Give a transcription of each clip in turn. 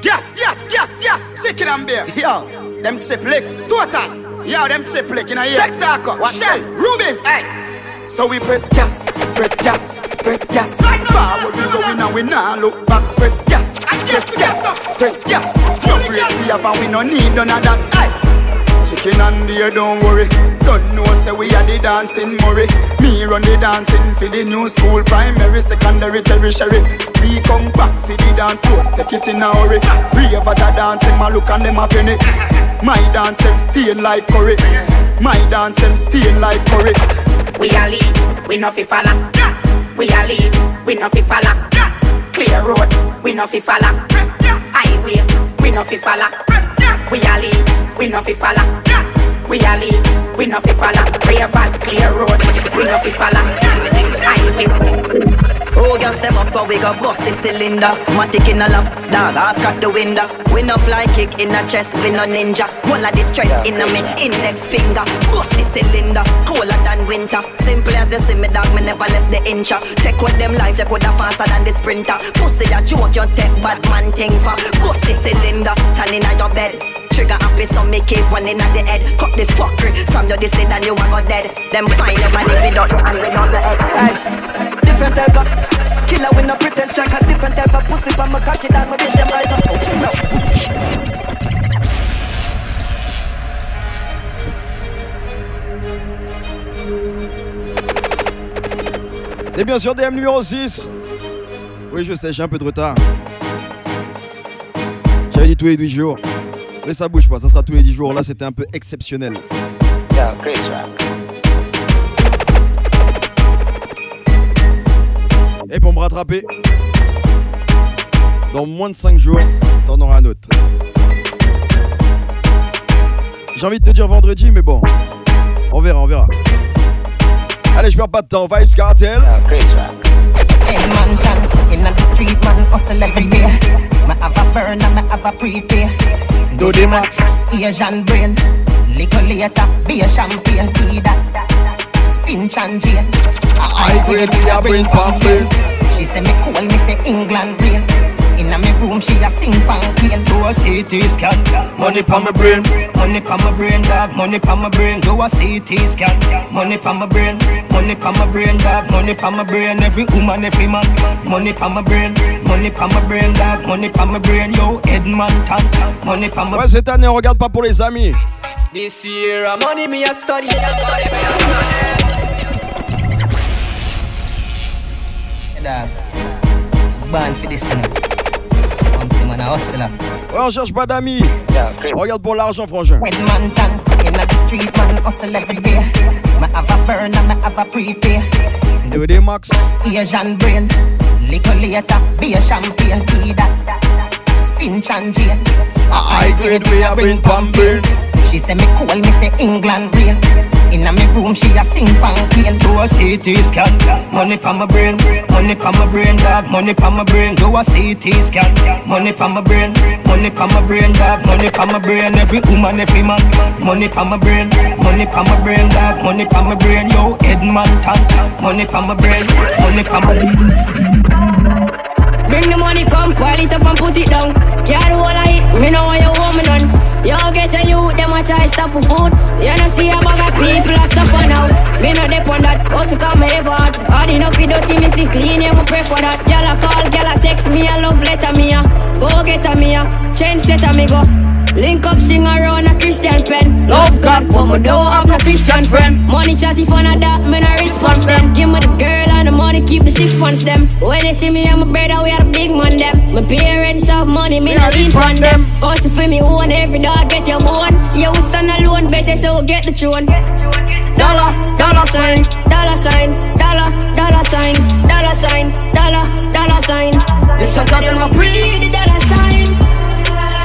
Gas, gas, gas, gas. Chicken and beer. Yo, them triple total. Yo, them triple in a year. Texaco, Shell, Rubies. Hey. So we press gas, press gas, press gas. Forward we going and we now look back. Press gas, press gas, press gas. No brakes we have and we no need none of that. Hey. Chicken and beer, don't worry. Don't know, say we are the dancing Murray. Me run the dancing for the new school, primary, secondary, tertiary. We come back for the dance floor, take it in a hurry. Us are dancing, my look and them a penny. My dance them stain like curry. My dance them stain like curry. We are lead, we no fi follow. We are lead, we no fi follow. Clear road, we no fi follow. Highway, we no fi follow. We are lead we no fi follow. We a lead, we no fi follow. Ravers clear road, we no fi follow. Oh, girl, step up, cause we got bust the cylinder. Matic in a lap, dog, half crack the window. We no fly kick in a chest, we no ninja. One of the strength in a me index finger. Bust the cylinder, colder than winter. Simple as you see me, dog, me never left the incha. Take with them life, you coulda faster than the sprinter. Pussy a joke, you take bad man thing for. Bust the cylinder, turn in your bed trigger happy, so make it one in the head. Cut the fuckery from your say that you are go dead. Them find your body without and without the head. Different type of killer with no pretense, strike a different type of pussy from my cocky down my bitch them right up. No. Et bien sûr, DM numéro 6. Oui, je sais, j'ai un peu de retard. J'avais dit tous les 8 jours. Mais ça bouge pas, ça sera tous les 10 jours. Là, c'était un peu exceptionnel. Dans moins de 5 jours, t'en auras un autre. J'ai envie de te dire vendredi, mais bon, on verra, on verra. Allez, je perds pas de temps. Vibes Cartel. Do max. Asian brain. Little be a champagne. She say me cool, me say England brain. Inna me room, she a sing pan clean. Do a CT scan, money pa my brain, money pa my brain, dog, money pa my brain. Do a CT scan, money pa my brain, money pa my brain, dog, money pa my brain. Every woman, every man, money pa my brain, money pa my brain, dog, money pa my brain. Yo, Edmonton, money pa my. Ouais, cette année, on regarde pas pour les amis. This year, money me a study. Dog, born for this, you know. Man, a hustler. Ouais, on cherche pas d'amis. On regarde pour l'argent, frangin. Edmonton, in the street, man, hustle every day. Me have a burner, me have a prepay. Do the max. Asian brain, little later, be a champagne tea that. Finch and Jane. I grade we a bring pumping. She say me cool, me say England rain. Inna me room, she a sing pan clean. Do a CT scan, money pa my brain, money pa my brain, dog, money pa my brain. Do a CT scan, money pa my brain, money pa my brain, dog, money pa my brain. Every woman, every man, money pa my brain, money pa my brain, dog, money pa my brain. Yo, Edmonton, money pa my brain, money pa my brain. Bring the money, come, pile it up and put it down. Yeah, the whole of it, stop for food. You know see bag of people a suffer now. Me dep on that, also come me ever hot. Hard enough you dirty, me fi clean, you me pray for that. Gyal a call, gyal a text me, a love letter me a. Go get a me a, change set a me go. Link up, sing around a Christian pen. Love God, but me don't have no Christian friend. Money chatty for a that, me no response them. Give me the girl and the money, keep the six them. When they see me and my brother, we are the big man them. My parents have money, me no lean on them. Also for me own every dog get your bone. Yeah, we stand alone, better so get the tune. Dollar, dollar sign, dollar sign, dollar, dollar sign, dollar sign, dollar, dollar sign. This a talk them a pre. Dollar sign,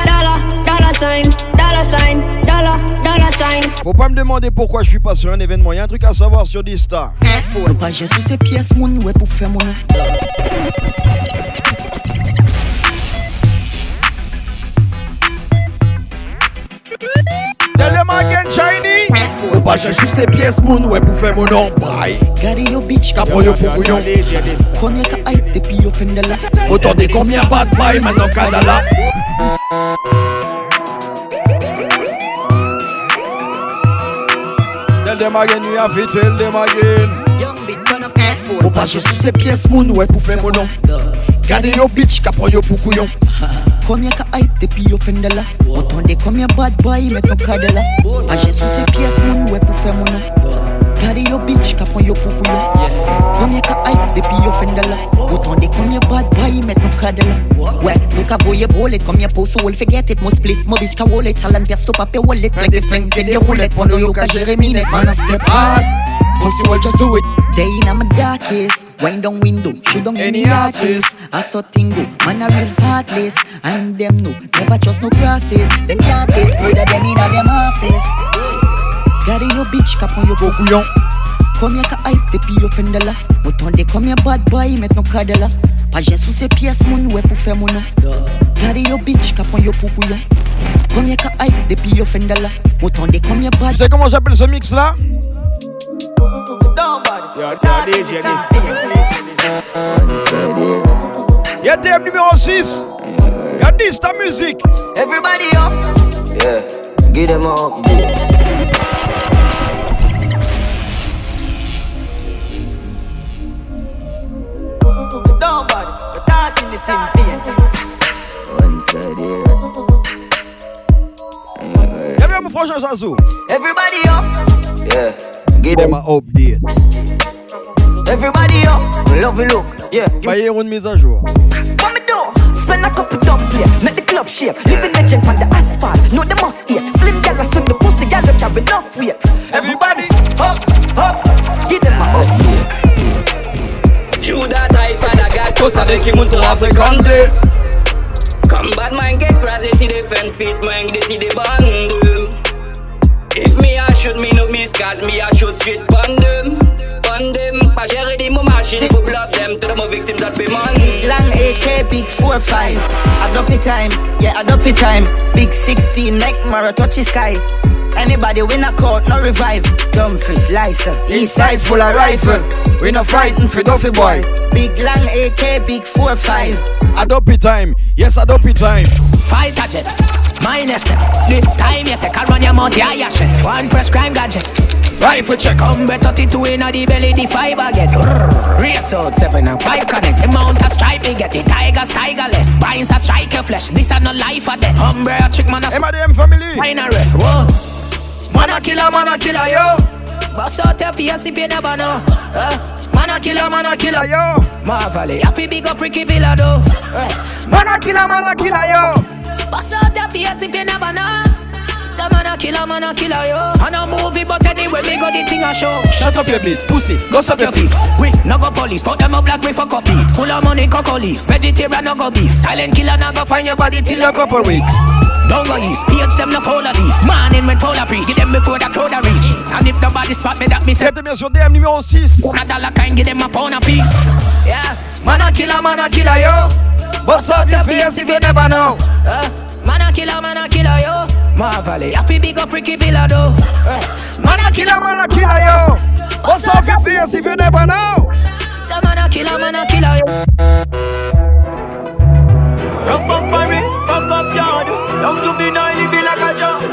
dollar, dollar sign, dollar sign, dollar, dollar sign. Faut pas me demander pourquoi je suis pas sur un événement. Y'a un truc à savoir sur D-Star. Faut pas sous ces pièces, mon ouais, pour faire mon. Tell them again, shiny. Faut pas Pa jè jous se pièce moun wè pou fè moun an bay Gade yo bitch Kapon yo pou kouyon Konye ka hype depi yo fendela Otan de kombien bad bay maintenant kadala Tell them again, you have to tell them again Young big turn up headphone Ou pa jè sou se pièce moun wè pou fè moun an Gade yo bitch kapon yo pou kouyon Konye ka hype depi yo fendela Otan de konye bad boy met no kadela Aje sou se pièce moun wè pou fè moun an Gade yo bitch kapon yo pou kouyon Konye ka hype depi yo fendela Otan de konye bad boy met no kadela Ouais, nou ka voye bullet Konye post wall forget it Mo spliff, mo bitch ka wallet Salan stop up your wallet Like the flank get the roulette Wando yo ka jere minet Man a step hard. Pussy well just do it. Day in a my darkest Wind down window Shoot down Any any artist? I saw tingo Man a real heartless And them no Never trust no crosses. Them can't taste Murder them in a them office. Gary yo bitch Cap on yo Pou kouyon Kom here ka hype Depi yo fendela Mouton de kom here bad boy Met no kadela Pa jen sou se pièce moun Wè pou fè moun Gary yo bitch Cap on yo pou kouyon Kom here ka hype Depi yo fendela Mouton de kom here Tu bad sais comment j'appelle ce mix là Y'a DM numéro 6 Y'a 10 ta musique Everybody up. Yeah, give them up. Nobody, but that in the thing vein. One side here. Y'a bien mon frangin Everybody up. Yeah, give Dem them. a update Everybody up. Love you look. Yeah. Bah hier une mise à jour What me do? Spend a couple dumb here, make the club shake. Living legend on the asphalt, know the must eat. Slim gal a swing the pussy, gal don't carry enough weight. Everybody, up, up, give them a up. You that I father God, Tous avec qui moun trop à fréquenter Come bad man get crazy, see the fan fit man, they see the bundle. If me I shoot me no miss, cause me I shoot straight pon them. Pon them, pas gérer des mots machine, pour bluff them. To the more victims that be money. Long AK, big 4-5 Adopt time, yeah, adopt time. Big 16, make Mara touch the sky. Anybody win a court, no revive. Dumb fish, licer. East side full of rifle. We no frightened for Duffy boy. Big long AK, big 4-5 Adopt time Yes adopt time. Fight a jet, minus them. The time you take a run your mouth, yeah, yeah, shit. One press crime gadget. Rifle check better 32 in the belly, the fiber get. Rrr. Race out 7 and 5 connect. The mount a stripe, me get it. Tigers, tigerless. Binds a strike your flesh. This a no life or death. Umbrella trick, man, a MADM family a ref. Whoa. Man a killer, man a killer yo Bust out your face if you never know. Uh, man a killer, man a killer. Killer yo Marvelly, I feel big up Ricky Villa though. Uh, Man a killer, man a killer yo Bust out your face if you never know. Some man a killer, man a killer, yo. On a movie, but anyway, me go the thing a show. Shut up your beat Pussy Go suck your peeps, we no go police, put them up like we fuck up beats. Full of money, cocoa leaves. Vegetarian no go beef. Silent killer no go find your body till a couple weeks Don't go east, pH them no follow leaf. Morning when full of pre, get them before the crowd a reach. And if nobody spot me, that me say. Faites bien sur DM numéro 6 One a dollar kind, give them a pound a piece. Yeah, Man a killer, man a killer yo Bust out your face if you never know uh, man a killer, man a killer, yo. Marvelly, I feel big up Ricky Villa though. Uh, Man a killer, man a killer yo Bust off your face if you never know some man a killer, man a killer, yo. Rough up for it, fuck up yard. Young juvenile living like a job.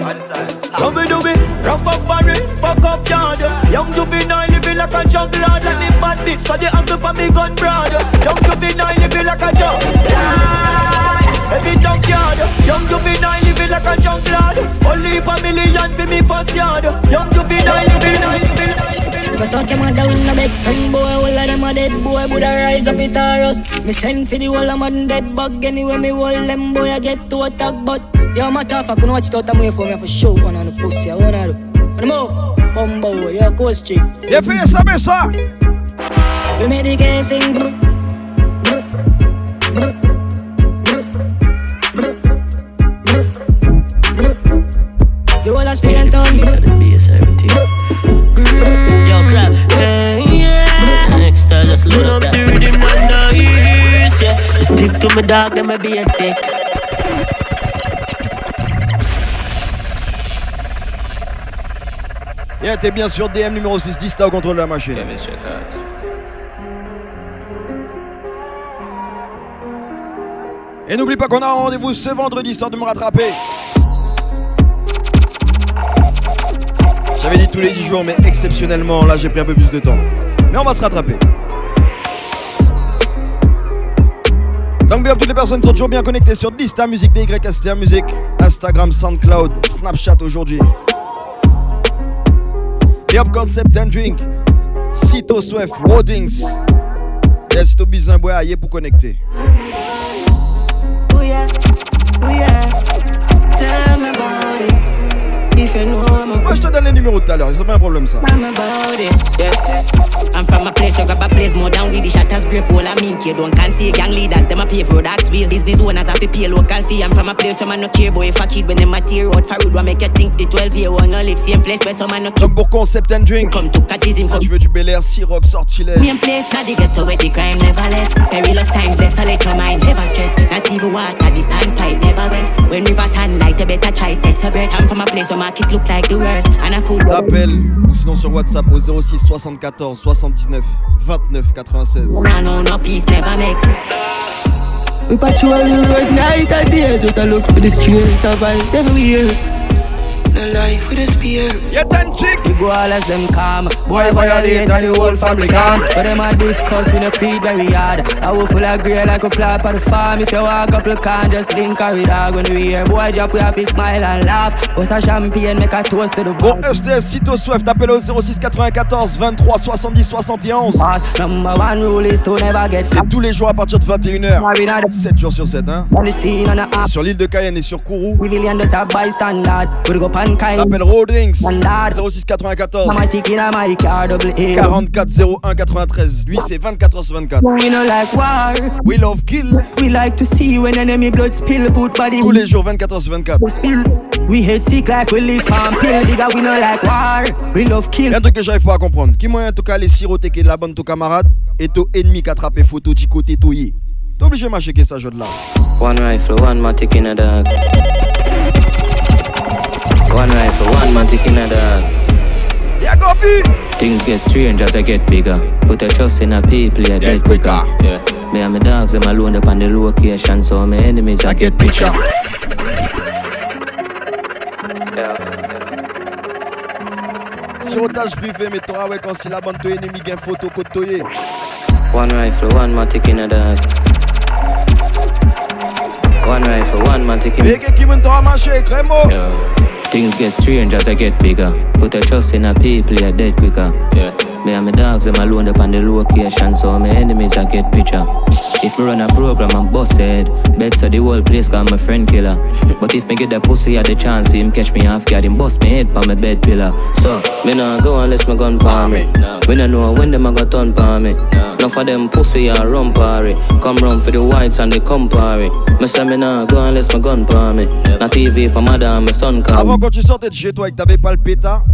One side. Come we do it, rough up for it, fuck up yard. Young juvenile living like a junk lord. Let me bad so the angle for me gun broad. Young juvenile living like a junk lord. Every junkyard, young juvenile living like a junk. Only for million for me first yard. Young juvenile living, living. Cause out them a down a big friend boy All of them a dead boy Would a rise up it or us Me send for the whole of man dead bug Anyway me hold them boy I get to attack But yo my tough I can watch it out and wait for me for show One on the pussy I wanna do One more Bumbo yo coast chick Ye feye sabe sa We make the game sing brr, brr, brr. You all a spin and turn brr. Yo, crap. Hey, yeah. Next time, just load up the rhythm and the east, yeah. Stick to my dog, them a be a sick. Et bien sûr DM numéro 6, 10 au contrôle de la machine. Et n'oublie pas qu'on a un rendez-vous ce vendredi histoire de me rattraper. J'avais dit tous les 10 jours, mais exceptionnellement, là j'ai pris un peu plus de temps. Mais on va se rattraper. Donc bien toutes les personnes qui sont toujours bien connectées sur Dista Musique, DYSTA Musique, Instagram, Soundcloud, Snapchat aujourd'hui. Up Concept and Drink, Cito Swift, Rodings. Yes, Cito Bizimbois, pour connecter. Moi je te donne les numéros tout à l'heure, c'est pas un problème ça. I'm from a place, you grab a place more than we the shatters break all I mean you don't can see gang leaders, them a pay for that's wheel. Business owners have to pay local fee. I'm from a place, some man no care boy if a kid when them a tear out for road, what make you think the 12 year one live same place where some man no Donc pour concept and drink, come to catchism. Si tu veux du Bel Air, Ciroc, sortilège. Me place, now they get to where the crime never left. Perilous times, let your mind never stress. Not even water, this standpipe never went. When river turn light, you better try test your breath. I'm from a place where market look like the worst. And I food. T'appelles ou sinon sur WhatsApp au 06 74 79 29 96. I know no peace never make. We patrol the road night and day Just a look for the street Survive everywhere No life with a spear Chick We go all as them calm. Boy violate and the whole family gone. But them a discuss feed very hard I will full of grey like a clap on the farm. If you walk up just link her with dog When we hear. Boy drop we have to smile and laugh. Bust a champagne make a toast to the Bon STS Swift au 06 94 23 70 71 Number one rule is to never get C'est tous les jours à partir de 21h 7 jours sur 7 hein. Sur l'île de Cayenne et sur Kourou. 06 94 44 01 93 Lui c'est 24 h sur 24 We no like war. We love kill. We like to see when enemy blood spill. Put body Tous les jours 24 h sur 24 Spill. We hate sick like we live palm pill. Digga we no like war. We love kill. Y'a un truc que j'arrive pas à comprendre. Qui moyen en tout cas les siroter que la bande ton camarade Et ton ennemi qui attrapé photo du côté touillé T'es obligé de m'acheter ça jeu de là One rifle, one matic in a dog. One rifle, one matic in a dog Yeah, copy Things get strange as I get bigger. Put a trust in a people, you dead quicker. Yeah. Me and my dogs, them alone up on the location So my enemies, I, get picture. Sirotage privé, mais t'auras ouais quand si la bande ton ennemi gagne photo côtoyé One rifle, one matic in a dog. One rifle, one matic in a dog qui m'en t'aura marché, crémo Things get strange as I get bigger. Put a trust in a people, you're dead quicker. Yeah me and my dogs, them alone up on the location. So my enemies, I get picture. If me run a program, I'm busted. Bet so the whole place got my friend killer. But if me get that pussy at the chance See him catch me off guard, him bust me head for my bed pillar. So, me nah go unless my gun palm me. We nah know when them a got turn palm me. Enough for them pussy a run party Come round for the whites and they come party Me say me nah go unless my gun palm me. Not TV for and my son come. Avant quand tu sortais de chez toi et que t'avais pas le pétard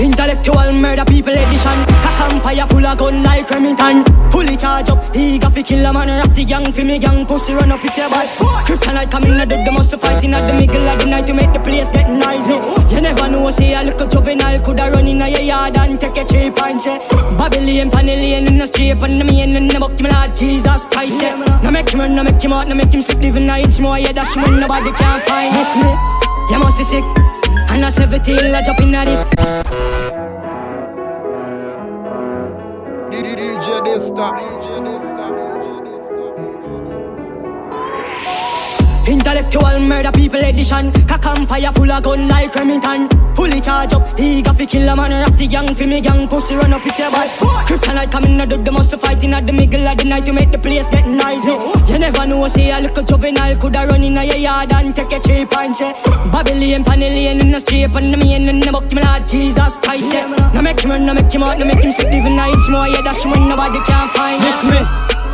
Intellectual murder people edition. Cock empire full of gun like Remington. Fully charge up, eager fi kill a man. Ratty gang fi me gang, pussy run up if you bad Kryptonite coming at the, the must fight in at the middle of the night To make the place get noisy. You never know, say a little juvenile Coulda run in a yard and take a cheap and say Babylon, Panellian in the street And the main in the book, my Lord Jesus Christ yeah. Now make him run, now make him out, now make him slip Living a inch more, yeah, dash when nobody can find Miss me, you must be sick and I 17, I jump in at this. DJ Dysta, Intellectual murder people edition. Cock empire full of gun like Remington. Fully charge up, eager fi kill a man. Ratty gang fi me gang, pussy run up if you bad Kryptonite coming at the, the must fight in at the middle of the night To make the place get noisy. You never know, say a little juvenile Coulda run in a yard and take a cheap and say. Babylon, Panellian in the street And the main in the book, my Lord Jesus Christ yeah. Now make him run, now make him out, now make him slip Even a inch more, yeah, that's when nobody can find This me,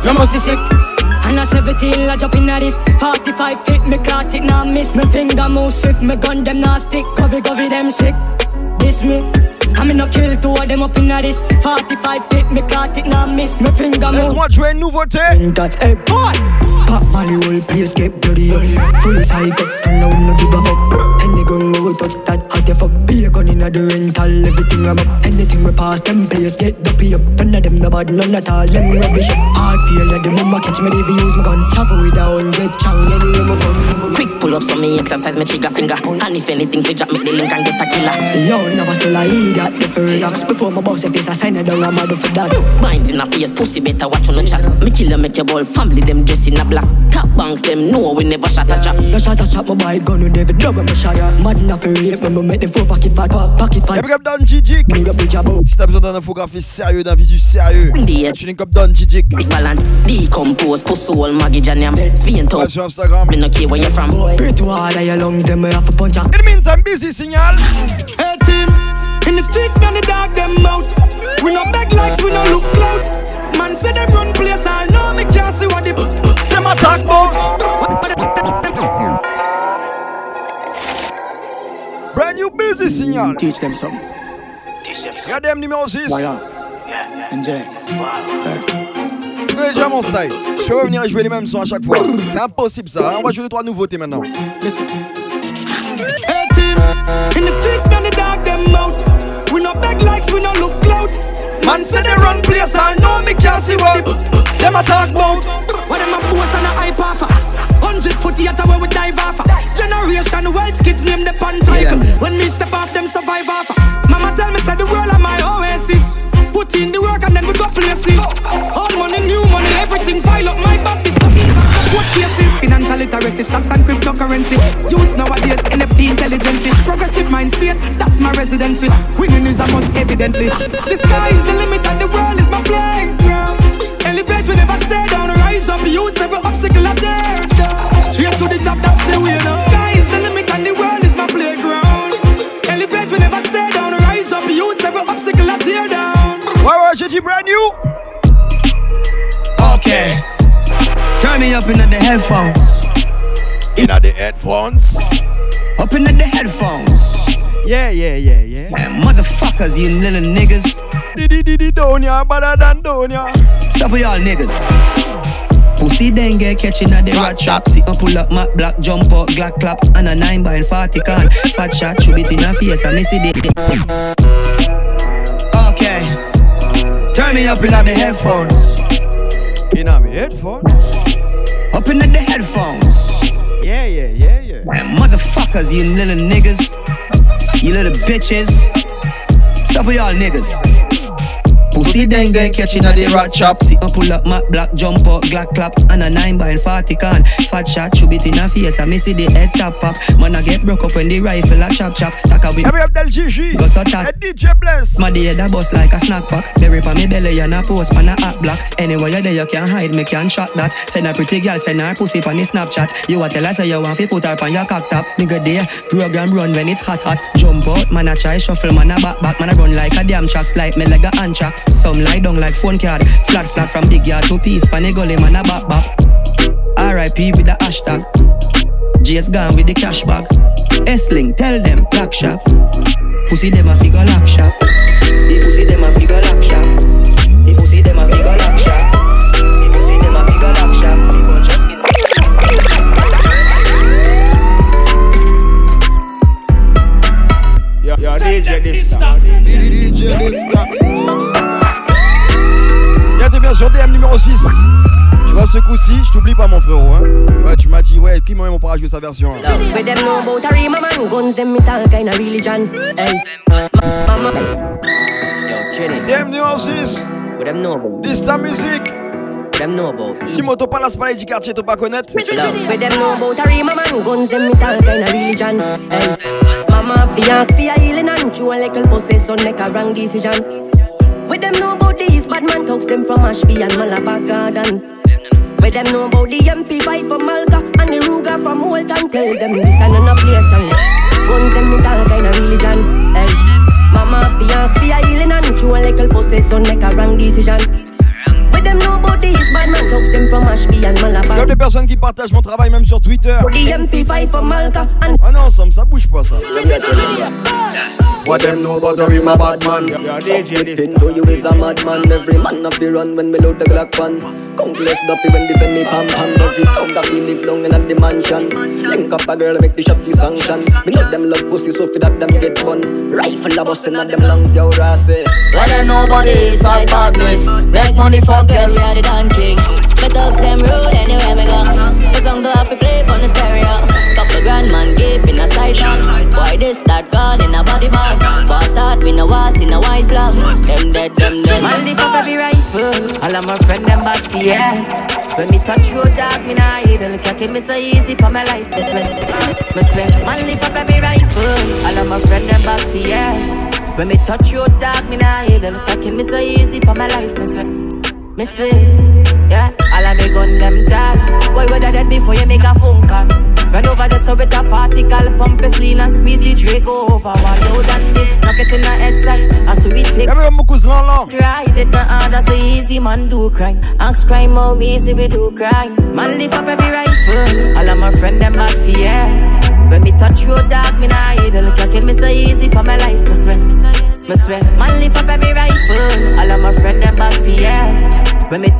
you must be sick and a 17, I jump in at this 45 feet, me caught it, now miss. Me finger move swift, me gun them now stick. Covey, covey, them sick. This me. I me no kill two of them up in this 45 feet, me caught it, now miss. Me finger move Laisse-moi jouer une nouveauté. That, hey boy! Pop Molly, whole place get bloody Full cycle, and now we no give a fuck Any gun go we touch that Hot you fuck bacon inna the rental. Everything I'm up Anything we pass them players get the pay up. None of them no bad, none at all Them rubbish up. Hard failure, the mama catch me They use my gun. Travel with a get chang Anyway my gun Quick pull up so me exercise my trigger finger. And if anything we drop me the link and get a killer. Yo, never still I eat that If I relax. Before my boss If it's a sign I don't I'm mad for that. Binds in a face, pussy better watch on the chat. Me kill you, make your ball family them dress in a black. Top banks them know we never shot a strap No shot a strap, my boy gun with David Double my shot Mad enough for rape me make them full pocket fat Pocket fat Big up Don Gigi Si t'as besoin d'un infographiste sérieux, d'un visu sérieux Tu link up Don Gigi Balance, decompose, pussy all Maggie Janiam Spin top. Sur Instagram. Me no care where you're from. Pray to hard, I lungs them I have to punch out. In the meantime, busy signal. Hey team, in the streets man the dog them out. We no beg likes, we no look clout. Man say them run place, I know me can't see what the Them attack Brand new busy signal Teach them some Teach them some Regardez numéro 6 Voilà Yeah, enjoy connais déjà mon style. Je peux revenir et jouer les mêmes sons à chaque fois. C'est impossible ça. Alors on va jouer les trois nouveautés maintenant. Listen. Hey team, in the streets man the dog them out. We no beg likes, we no look clout. Man say they run place, I know me can't see what them a talk about. What them a boast and a hype off? Hundred foot theater where we dive off. Generation wealth kids name the pan title. When me step off, them survive off. Mama tell me say the world are my oasis. Put in the work and then we go places. All money, new money, everything pile up my back. What cases? Financial literacy, stocks and cryptocurrency. Youths nowadays, NFT intelligence. Progressive mind state, that's my residency. Winning is a must, evidently. The sky is the limit and the world is my playground. Elevate, we never stay down. Rise up, youths, every obstacle I dare. Straight to the top, that's the way now. Sky is the limit and the world is my playground. Elevate, we never stay down. Rise up, youths, every obstacle I tear down. Ouais, was dit brand new. Okay. Turn me up into the headphones. Into the headphones. Up into the headphones. Yeah, yeah, yeah, yeah. And motherfuckers, you little niggas. Didi didi donya, better than donya. Stop with y'all niggas. Pussy then get catching at the rat trap. See me pull up my black jump out, glock clap, and a 9 by 40 can. Fat shot, shoot it in a face, I miss it. Okay. Turn me up in the headphones. In my headphones. Up in the headphones. Yeah, yeah, yeah, yeah. Motherfuckers, you little niggas. You little bitches. Stop with y'all niggas. Pussy then get catching at the rat chop. See I pull up my black jump out, glock clap, and a 9 by 40 can. Fat shot, shoot it in a face, I miss it the head top pop. Man, I get broke up when the rifle a chop chop. Taka with Every up del Gigi. Go so tack. DJ Bless. My day da bust like a snack pack. Berry pa me belly and a post pan a hot block. Anywhere you there you can hide, me can shot that. Send a pretty girl, send her pussy pan the Snapchat. You a tell her say you want fi put her pan your cock top. Nigga there, program run when it hot hot. Jump out, man I try shuffle, man a back back, man I run like a damn tracks, like me like a anthrax. Some lie down like phone card, flat flat from big yard to piece, pan a gully, man a back back. R.I.P. with the hashtag. J's gone with the cash bag. S-Link, tell them, black shop. Pussy them a figure lock shop. The pussy them a figure lock shop. The pussy them a figure lock shop. The pussy them a figure lock shop. People just Yo, yo, DJ Dysta. DJ Dysta. Bien sur DM numéro 6. Tu vois ce coup-ci, je t'oublie pas mon frérot hein. Ouais, tu m'as dit ouais, qui moi on pourra jouer sa version. hein. Them Guns them kind of religion Hey Mama Yo. DM numéro 6. What them know about? Dista musique. Them know about? Pas la palais du quartier, t'as pas connaître? Them know about a real man Guns them it all kind of religion Hey Mama fi ask fi a healing and Chew a little pussy son make a wrong decision Where them know about these bad man talks them from Ashby and Malabar Garden Where them know about the MP5 from Malta And the Ruger from Walton Tell them this and none place and Guns them it all kind of religion Hey Mama fi ask fi a healing and Chew a little pussy son make a wrong decision With them nobodies, bad man talks them from Ashby and Malabar. Y'a des personnes qui partagent mon travail même sur Twitter. MP5 from Malta and Ah non, ensemble, ça bouge pas ça. What them know about him a bad man? Into you is a madman Every man of the run when me load the Glock pan. Countless duppy when they send me pam pam. Every time that we live long in the mansion. Link up a girl make the shop the sanction. Me know them love pussy so fi that them get fun Rifle a bust in them lungs yo rassy What them nobody is all badness Make money for girls we are the Don King. My dogs them rude anywhere me go The song go have to play on the stereo Grand man keep in a side box Boy this that gun in a body bag. Boss start with no was in a white flag. Them dead, them dead. Man lift up every rifle. All of my friend them bad for years When me touch road dog me nah idle Cocky me so easy for my life. This way Me swear. Man lift up every rifle. All of my friend them bad for When me touch road dog me nah idle Cocky me so easy for my life. Me swear Me swear. Yeah, all of me gun them tall. Boy, whether dead before you make a phone call. Run over the so with a particle, pump is lean and squeeze the tray go over. One load and dip, knock it in the head side. As we take. Ride it the order so easy, man do crime. Ask crime how easy we do crime. Man lift up every rifle. All of my friend them bad for years. When me touch road dog, me nah idle. Clocking me so easy for my life, me swear. Me swear, man lift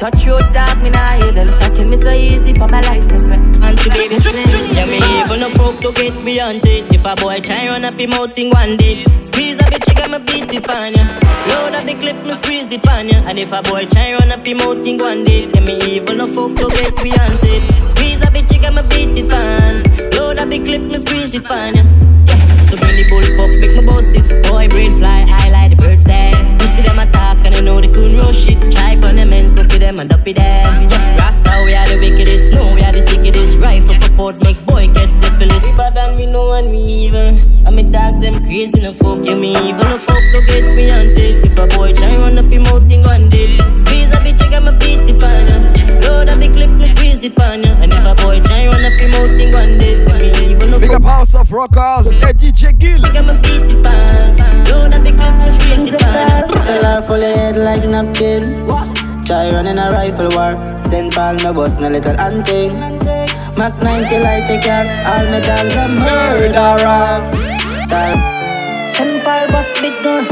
touch your dog, me nah idle Talking. Me so easy for my life, me swear Auntie baby, yeah me evil no folk to get me on it. If a boy try run up him out in one day Squeeze a bitch, I me beat it pan ya. Load up the clip, me squeeze it pan ya. And if a boy try run up him out in one day Yeah me evil no folk to get me on it. Squeeze a bitch, I me beat it pan Load up the clip, me squeeze it pan ya so bring the bull up, make my boss it. Boy, brain fly, I like the birds there. You see them attack and I know they couldn't rush it. Try on them ends, go for them and up there. Yeah. Rasta, we are the wickedest, no, we are the sickest. Rifle for the fort, make boy get syphilis. But then we know and me evil. And me dogs, them crazy, no folk, yeah, me evil. No folk to get me hunted. If a boy try run up him out in one day. Squeeze a bitch, I got my beat it pan. Load the clip, me squeeze it pan House of Rockers et DJ Gill. Sell her full head like napkin. Try running a rifle war. Send pal no bus no little hunting. Mac 90 light take car. All my dogs are murderers. Send pal bus big gun.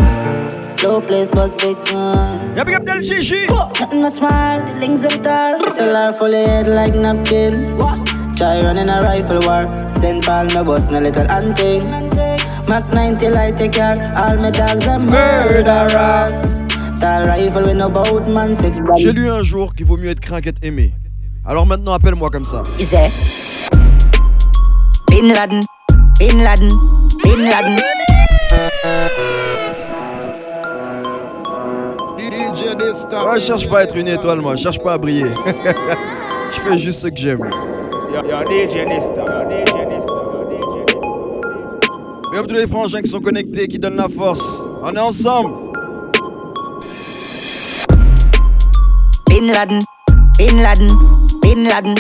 Low place bus big gun. Yeah, big up Del Gigi. Nothing no small, the links them tall. Sell her full head like napkin. Try running a rifle war. Send pal no bus no little hunting. Mac 90 light take car. All my dogs are murderers. Tall rifle with no boat man six J'ai lu un jour qu'il vaut mieux être craint qu'être aimé. Alors maintenant appelle-moi comme ça. Bin Laden, Bin Laden, Bin Laden. Moi, je cherche pas à être une étoile, moi. Je cherche pas à briller. je fais juste ce que j'aime. Mais tous les frangins qui sont connectés, qui donnent la force. On est ensemble. Bin Laden, Bin Laden, Bin Laden.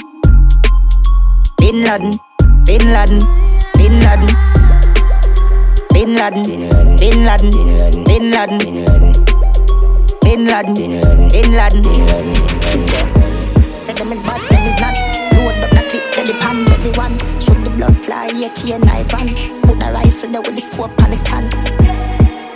Bin Laden, Bin Laden, Bin Laden. Bin Laden, Bin Laden, Bin Laden. Bin Laden, Bin Laden. Say them is bad, them is not. Belly one. Shoot the blood key and knife and put the rifle there with the scope on the stand.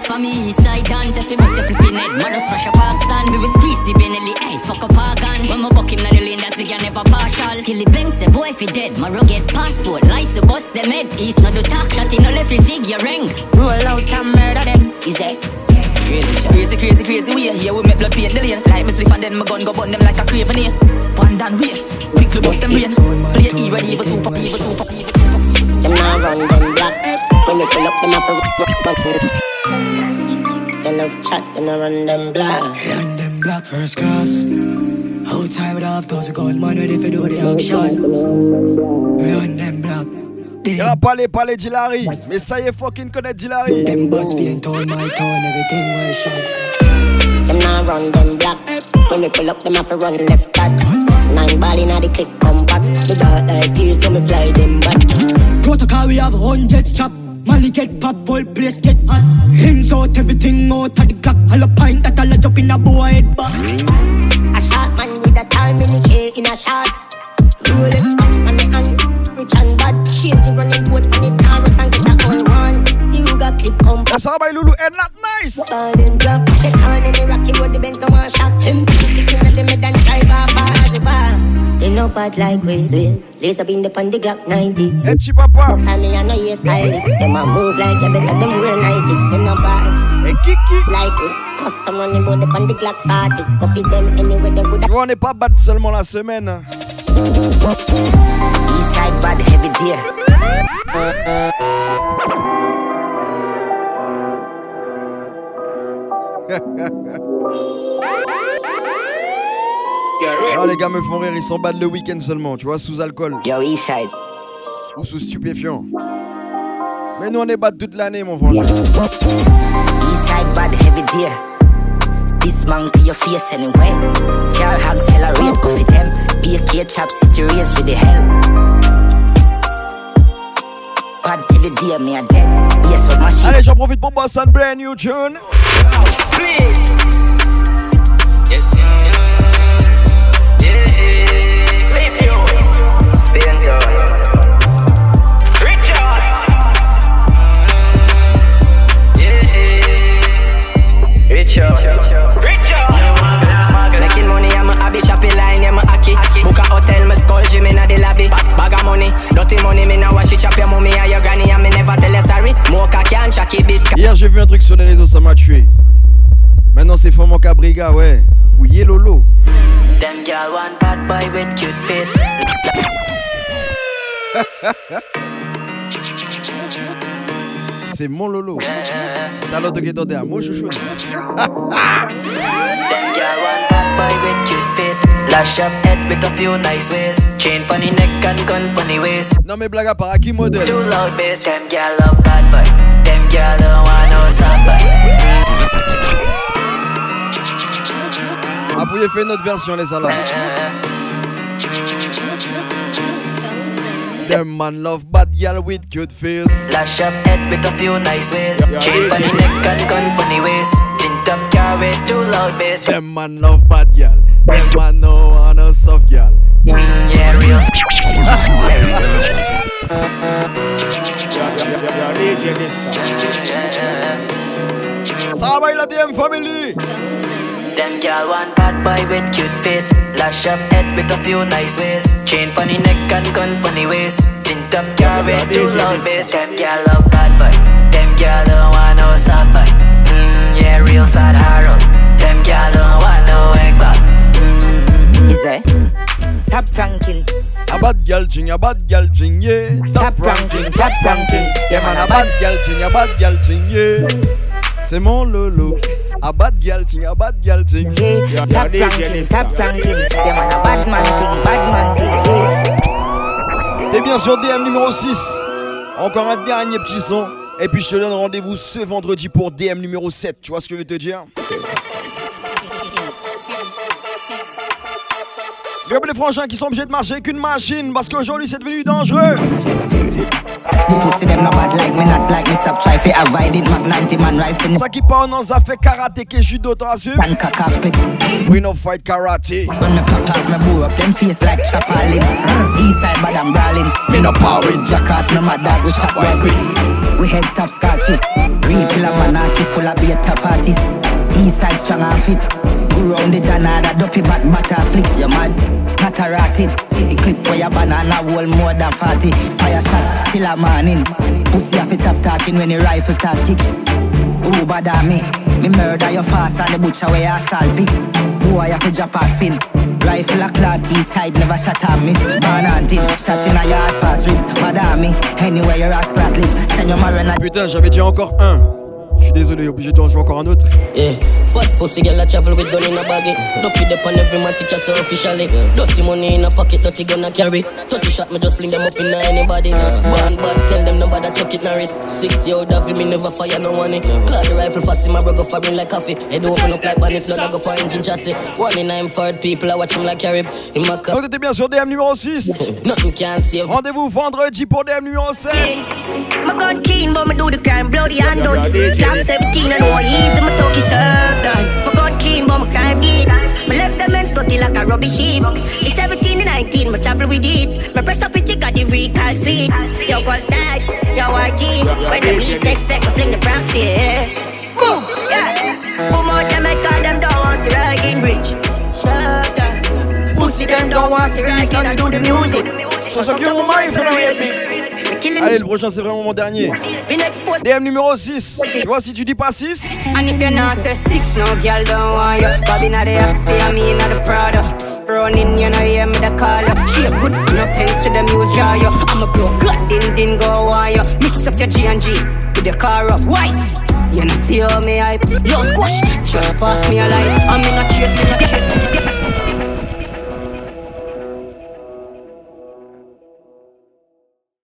For me, east side dance, if you miss a flipping head, man, just smash a park stand. We will squeeze the Benelli, hey, fuck a park and when my buck him, na the lane, that's the guy never partial. Skilly bang, say boy, if he dead, my rugged passport, lice, bust them head, east, not the talk, shot in, no left, zig, your ring. Roll out and murder them, is it? Crazy, crazy, crazy way. Here we make blood paint the lane. Like me spliff and then my gun go burn them like a craven here. One down way. Quickly bust them brain. Play evil, evil, super, evil, super, evil. Them now run them black. When we pull up, them off a run. They love chat, them now run them black. Run them black first class. Whole time with half those gun man ready for do the action. Run them black. Y'a pas les palais d'Hilary, mais ça y est, fucking connaître d'Hilary. Them butts being torn, my torn, everything was shot. Them now run them black. When we pull up, them off a run left back. Nine ball inna the click, come back. The dark like clear, so me fly them back. Protocol, we have hundreds chop. Molly get pop, whole place get hot. Hands out, everything out of the clock. All a pint that all a jump in a boy head back. A shot man with a time in the K in a shots. Rolex watch on the hand, rich and bad. Change the running boat on the Taurus and get a whole one. The Ruger clip come. That's how by Lulu and not nice. Ballin' drop, get on in the rocky road, the Benz no one shot. Him pick the king of the mid and drive off as the bar. They no bad like we swim. Laser beam the on the Glock 90. Hey, papa. And me I know you stylist. Them a move like you better them wear 90. Them no bad. Hey, Kiki. Like we. Custom running bout the on the Glock 40. Coffee them anyway, them. Tu on n'est pas bad seulement la semaine. Eastside bad heavy deer. Ah, les gars me font rire, ils sont bad le week-end seulement, tu vois, sous alcool. Yo, Eastside. Ou sous stupéfiant. Mais nous, on est bad toute l'année, mon frangin. Eastside bad heavy deer. This man to your face anyway. Car accelerate, coffee them. Be a kid chap, sit your ears with the hell. Bad till the day me a dead. Yes, what machine. Allez, j'en profite pour bosser un brand new tune. Please. Bag of money, dirty money, me now wash it, chop your mommy and your granny, and me never tell you sorry. Mocha can, shaky bit. Hier, j'ai vu un truc sur les réseaux, ça m'a tué. Maintenant, c'est Cabriga, ouais. Lolo. Them girl want bad boy with cute face. C'est mon Lolo. T'as l'autre qui est chouchou. boy with cute face. Lash up head with a few nice ways. Chain pony neck and gun pony waist. Non, mais blague à part, à qui modèle Too loud bass. Them girl love bad boy. Them girl don't want no soft boy. Ah, vous fait une autre version, les salons. Them man love bad gal with cute face. Lash up head with a few nice ways. Chain pony neck and gun pony waist. Tint up car with too loud bass. Them man love bad gal. Them man no want no soft gal. Mm, yeah, real. Ça va, la DM family. Them girl want bad boy with cute face. Lash up head with a few nice ways. Chain pony neck and gun pony waist. Tint up car with too loud bass. Them girl love bad boy. Them girl don't want no soft boy. Mm, yeah, real sad Harold. Them girl don't want no egg bag. Is it? Top ranking. A bad gal ching, a bad gal ching, yeah. Top ranking, top ranking. Yeah, man, a bad gal ching, a bad gal ching, yeah. C'est mon Lolo. A bad gal ching, a bad gal ching. Yeah, top ranking, top ranking. Yeah, man, a bad man thing, bad man thing. Yeah. T'es bien sur DM numéro 6. Encore un dernier petit son. Et puis je te donne rendez-vous ce vendredi pour DM numéro 7. Tu vois ce que je veux te dire? Viens les frangins qui sont obligés de marcher avec une machine parce qu'aujourd'hui c'est devenu dangereux. Pussy them no bad like me, not like me. Stop try fi avoid it. Mac 90 man rising. Ça qui part on a fait karaté que judo, it. We no fight karate. When them face like my we. We head top scotch it. Real killer man, I keep full of beta parties. East side strong and fit. Round the Janada, dopey back, butter flick. You mad? Cataract it. Clip for your banana, whole more than 40. Fire shot till a morning. Pussy off it top talking when the rifle top kick. Who bother me? Me murder your fast and the butcher where you assault big. Boy, you fi drop a spin. Rifle a clock, side never shot a miss. Burn hunting, shot in a yard pass ribs. Bother me, anywhere your ass clock lives. Send your marina. Putain, j'avais dit encore un. Je suis désolé, obligé d'en jouer encore un autre. Yeah, fat pussy girl I travel with gun in a baggy. Dopey up on every man ticket so officially. Dirty money in a pocket, dirty gonna carry. 30 shot me just fling them up in anybody. One bad tell them nobody check it wrist. Six year old David me never fire no money. Clad the rifle fast in my bro go firing like coffee. Head open up like bandit, blood I go for engine chassis. One in nine third people I watch him like Carib. In my. Vous êtes bien sur DM numéro 6. Nothing can save. Rendez-vous vendredi pour DM numéro 7. My gun clean, but me do the crime bloody and done. Black 17 and no easy, my talkie serve done. My gun clean, but my crime deep. My left them men dirty like a rubbish heap. It's 17 and 19, my travel with it. My press up with chick at the recall sweet. Yo, go side, yo, YG. When the least expect, me fling the Bronx, yeah. Boom, yeah. Boom oh, out them, I call them don't want to rich. Shut up. Pussy them don't want to see right, can I do the music? So suck your mama if you don't hate me. Allez, le prochain c'est vraiment mon dernier. DM numéro 6. Tu vois, si tu dis pas 6. And if you're not say six, no girl don't want you. Bobby not the Oxy, I mean not the. Running, you know, hear me the call up. She a good and a pens to them use jar you. I'm a pro, god din din go on you. Mix up your G and G with your car up. Why? You know see how me hype? Yo squash, just pass me a line. I'm in a chase, me a chase.